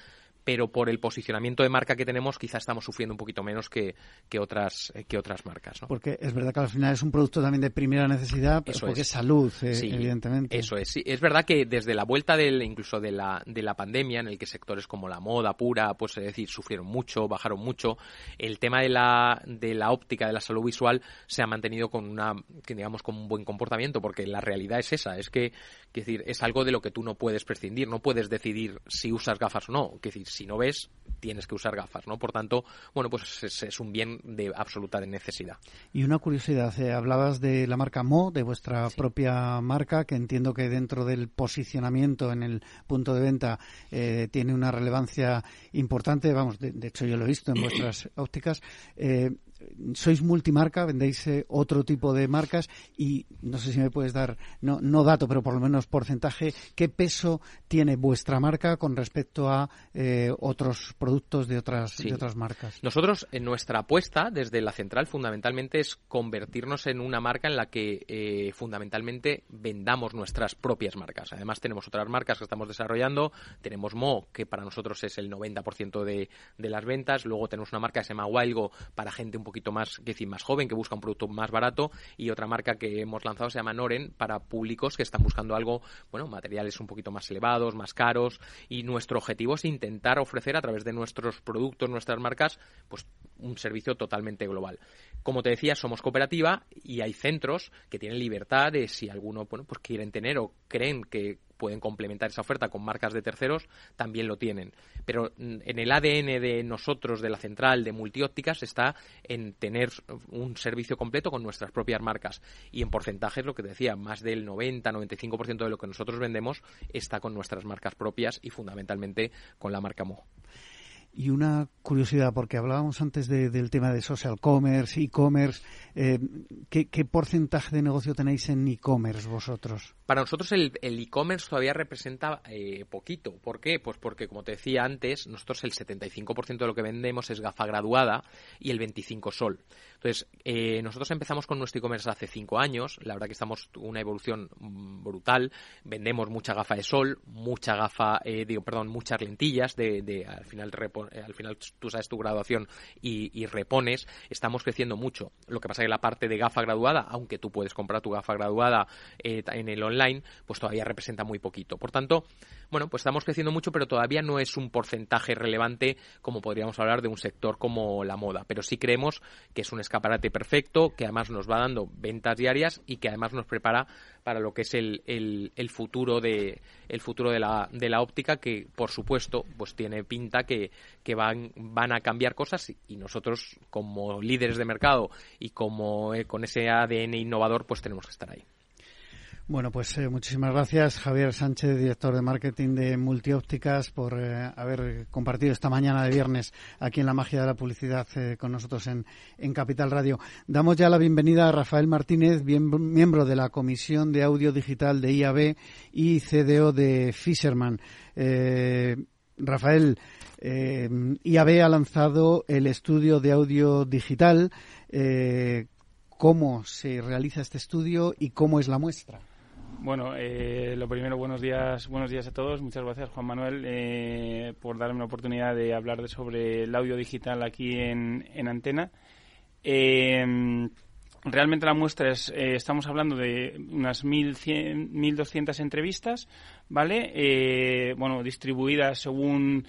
pero por el posicionamiento de marca que tenemos quizás estamos sufriendo un poquito menos que, que otras eh, que otras marcas. Porque es verdad que al final es un producto también de primera necesidad, porque es, salud, eh, evidentemente. Eso es. Sí, es verdad que desde la vuelta del, incluso de la, de la pandemia, en el que sectores como la moda pura, pues es decir, sufrieron mucho, bajaron mucho, el tema de la, de la óptica, de la salud visual, se ha mantenido con una, digamos, con un buen comportamiento, porque la realidad es esa, es que, es decir, es algo de lo que tú no puedes prescindir, no puedes decidir si usas gafas o no, es decir, si no ves, tienes que usar gafas, ¿no? Por tanto, bueno, pues es, un bien de absoluta necesidad. Y una curiosidad, eh, hablabas de la marca Mo, de vuestra propia marca, que entiendo que dentro del posicionamiento en el punto de venta eh, tiene una relevancia importante, vamos, de, hecho yo lo he visto en vuestras ópticas. Eh, sois multimarca, vendéis eh, otro tipo de marcas y no sé si me puedes dar, no, no dato, pero por lo menos porcentaje, ¿qué peso tiene vuestra marca con respecto a eh, otros productos de otras, de otras marcas? Nosotros, en nuestra apuesta desde la central, fundamentalmente es convertirnos en una marca en la que eh, fundamentalmente vendamos nuestras propias marcas. Además, tenemos otras marcas que estamos desarrollando. Tenemos Mo, que para nosotros es el 90% de, de las ventas. Luego tenemos una marca que se llama Wildgo para gente un poquito más, que decir, más joven, que busca un producto más barato. Y otra marca que hemos lanzado se llama Noren para públicos que están buscando algo, bueno, materiales un poquito más elevados, más caros. Y nuestro objetivo es intentar ofrecer a través de nuestros productos, nuestras marcas, pues un servicio totalmente global. Como te decía, somos cooperativa y hay centros que tienen libertad de si alguno bueno, pues quieren tener o creen que pueden complementar esa oferta con marcas de terceros, también lo tienen. Pero mm, en el ADN de nosotros, de la central de multiópticas, está en tener un servicio completo con nuestras propias marcas. Y en porcentajes, lo que decía, más del 90-95% de lo que nosotros vendemos está con nuestras marcas propias y fundamentalmente con la marca Mo. Y una curiosidad, porque hablábamos antes del tema de social commerce, e-commerce. Eh, ¿qué, porcentaje de negocio tenéis en e-commerce vosotros? Para nosotros el e-commerce todavía representa eh, poquito. ¿Por qué? Pues porque, como te decía antes, nosotros el 75% de lo que vendemos es gafa graduada y el 25% sol. Entonces, eh, nosotros empezamos con nuestro e-commerce hace cinco años. La verdad que estamos una evolución brutal. Vendemos mucha gafa de sol, mucha gafa, eh, digo, perdón, muchas lentillas de, de al final eh, al final tú sabes tu graduación y, repones. Estamos creciendo mucho. Lo que pasa es que la parte de gafa graduada, aunque tú puedes comprar tu gafa graduada en el online, pues todavía representa muy poquito. Por tanto, bueno, pues estamos creciendo mucho, pero todavía no es un porcentaje relevante como podríamos hablar de un sector como la moda. Pero sí creemos que es un escaparate perfecto, que además nos va dando ventas diarias y que además nos prepara para lo que es el, el, futuro de el futuro de la, de la óptica que por supuesto pues tiene pinta que, que van, van a cambiar cosas y nosotros como líderes de mercado y como eh, con ese ADN innovador pues tenemos que estar ahí. Bueno, pues eh, muchísimas gracias, Javier Sánchez, director de marketing de Multiópticas, por eh, haber compartido esta mañana de viernes aquí en la magia de la publicidad eh, con nosotros en, en, Capital Radio. Damos ya la bienvenida a Rafael Martínez, miembro de la Comisión de Audio Digital de IAB y CDO de Fisherman. Rafael, IAB ha lanzado el estudio de audio digital. ¿Cómo se realiza este estudio y cómo es la muestra? Bueno, eh, lo primero, buenos días, buenos días a todos. Muchas gracias, Juan Manuel, eh, por darme la oportunidad de hablar sobre el audio digital aquí en, en Antena. Eh, realmente la muestra es, estamos hablando de unas 1.100, 1.200 entrevistas, ¿vale? bueno, distribuidas según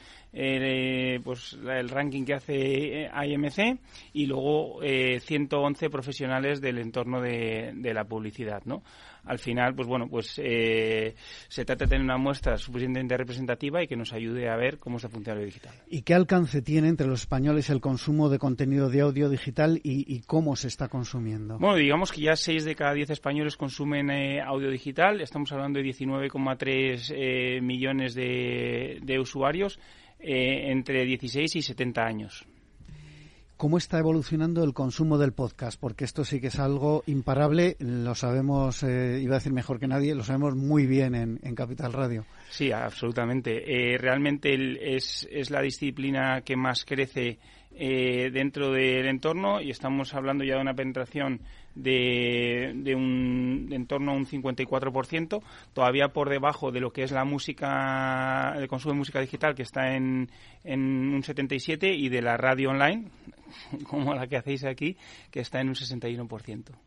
pues el ranking que hace IMC y luego 111 profesionales del entorno de, de la publicidad, ¿no? al final, pues bueno, pues eh, se trata de tener una muestra suficientemente representativa y que nos ayude a ver cómo está funcionando el digital. ¿Y qué alcance tiene entre los españoles el consumo de contenido de audio digital y, cómo se está consumiendo? Bueno, digamos que ya 6 de cada 10 españoles consumen eh, audio digital. Estamos hablando de 19,3 eh, millones de, de usuarios entre 16 y 70 años. ¿Cómo está evolucionando el consumo del podcast? Porque esto sí que es algo imparable, lo sabemos, eh, iba a decir mejor que nadie, lo sabemos muy bien en, Capital Radio. Sí, absolutamente. Eh, realmente es, es la disciplina que más crece eh, dentro del entorno y estamos hablando ya de una penetración de, de un en torno a un 54%, todavía por debajo de lo que es la música, el consumo de música digital que está en, en un 77 y de la radio online, como la que hacéis aquí, que está en un 61%.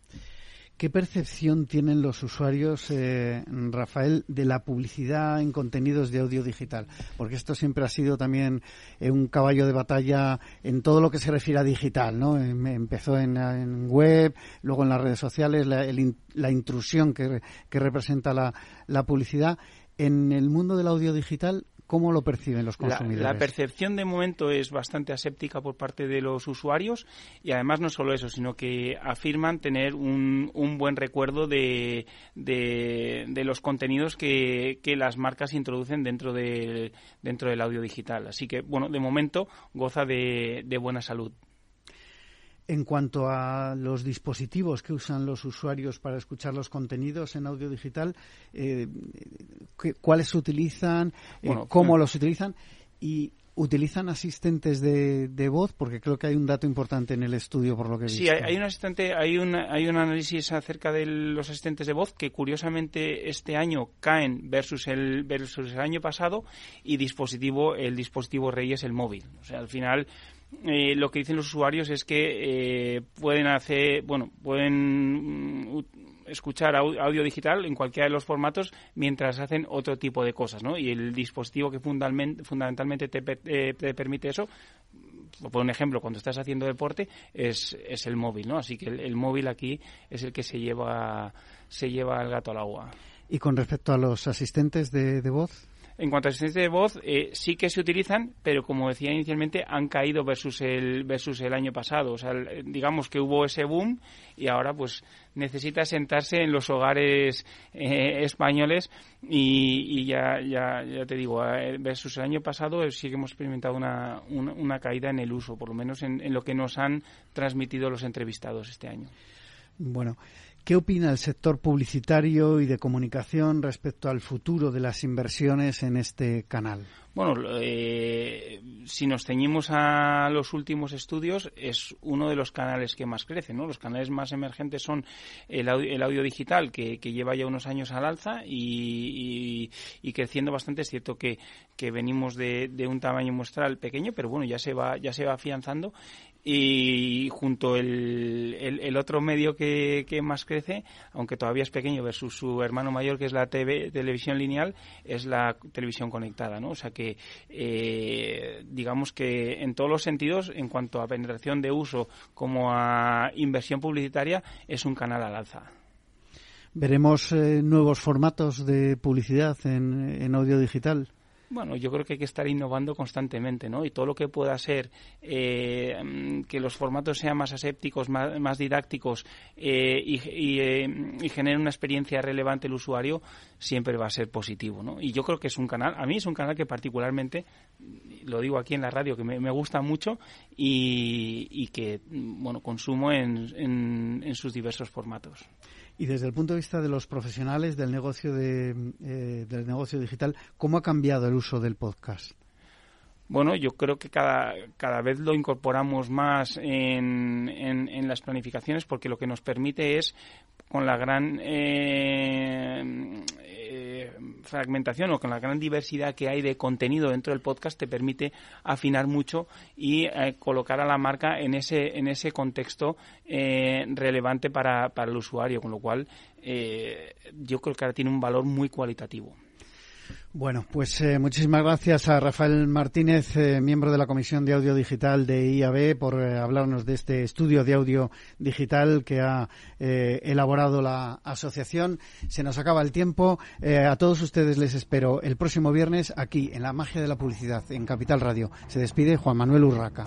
¿Qué percepción tienen los usuarios, eh, Rafael, de la publicidad en contenidos de audio digital? Porque esto siempre ha sido también eh, un caballo de batalla en todo lo que se refiere a digital, ¿no? Em, empezó en, web, luego en las redes sociales, la, intrusión que, representa la, la publicidad. En el mundo del audio digital, ¿Cómo lo perciben los consumidores? La, percepción de momento es bastante aséptica por parte de los usuarios y además no solo eso, sino que afirman tener un, buen recuerdo de, de, los contenidos que, las marcas introducen dentro, de, dentro del audio digital. Así que, bueno, de momento goza de buena salud. En cuanto a los dispositivos que usan los usuarios para escuchar los contenidos en audio digital, eh, ¿cuáles utilizan? Eh, ¿Cómo los utilizan? Y ¿Utilizan asistentes de, voz? Porque creo que hay un dato importante en el estudio, por lo que he Sí, hay, un asistente, hay un, hay un análisis acerca de los asistentes de voz que curiosamente este año caen versus el, versus el año pasado y dispositivo, el dispositivo rey es el móvil. O sea, al final eh, lo que dicen los usuarios es que eh, pueden hacer, bueno, pueden mm, escuchar audio digital en cualquiera de los formatos mientras hacen otro tipo de cosas, ¿no? Y el dispositivo que fundamentalmente te, eh, te permite eso, por un ejemplo, cuando estás haciendo deporte, es, es el móvil, ¿no? Así que el, móvil aquí es el que se lleva, se lleva el gato al agua. ¿Y con respecto a los asistentes de voz? En cuanto a asistencia de voz, eh, sí que se utilizan, pero como decía inicialmente, han caído versus el, versus el año pasado. O sea, digamos que hubo ese boom y ahora pues necesita sentarse en los hogares eh, españoles y, ya, ya, ya te digo, eh, versus el año pasado sí que hemos experimentado una, una, caída en el uso, por lo menos en, en lo que nos han transmitido los entrevistados este año. Bueno, ¿Qué opina el sector publicitario y de comunicación respecto al futuro de las inversiones en este canal? Bueno, eh, si nos ceñimos a los últimos estudios, es uno de los canales que más crece. ¿no? Los canales más emergentes son el audio, digital, que, lleva ya unos años al alza y, creciendo bastante. Es cierto que, venimos de, de, un tamaño muestral pequeño, pero bueno, ya se va, ya se va afianzando y junto el, el, otro medio que, que, más crece, aunque todavía es pequeño versus su hermano mayor que es la televisión lineal, es la televisión conectada, ¿no? O sea que eh, digamos que en todos los sentidos, en cuanto a penetración de uso como a inversión publicitaria, es un canal al alza. ¿Veremos eh, nuevos formatos de publicidad en, en audio digital? Bueno, yo creo que hay que estar innovando constantemente, ¿no? Y todo lo que pueda ser eh, que los formatos sean más asépticos, más, didácticos eh, y, eh, y, generen una experiencia relevante el usuario, siempre va a ser positivo, ¿no? Y yo creo que es un canal, a mí es un canal que particularmente, lo digo aquí en la radio, que me, gusta mucho y, que, bueno, consumo en, en sus diversos formatos. Y desde el punto de vista de los profesionales del negocio de, eh, del negocio digital, ¿cómo ha cambiado el uso del podcast? Bueno, yo creo que cada, cada vez lo incorporamos más en, en, las planificaciones porque lo que nos permite es, con la gran eh, fragmentación o con la gran diversidad que hay de contenido dentro del podcast te permite afinar mucho y eh, colocar a la marca en ese en ese contexto eh, relevante para, para, el usuario, con lo cual eh, yo creo que ahora tiene un valor muy cualitativo. Bueno, pues eh, muchísimas gracias a Rafael Martínez, eh, miembro de la Comisión de Audio Digital de IAB, por eh, hablarnos de este estudio de audio digital que ha elaborado la asociación. Se nos acaba el tiempo. a todos ustedes les espero el próximo viernes aquí en La Magia de la Publicidad, en Capital Radio. Se despide Juan Manuel Urraca.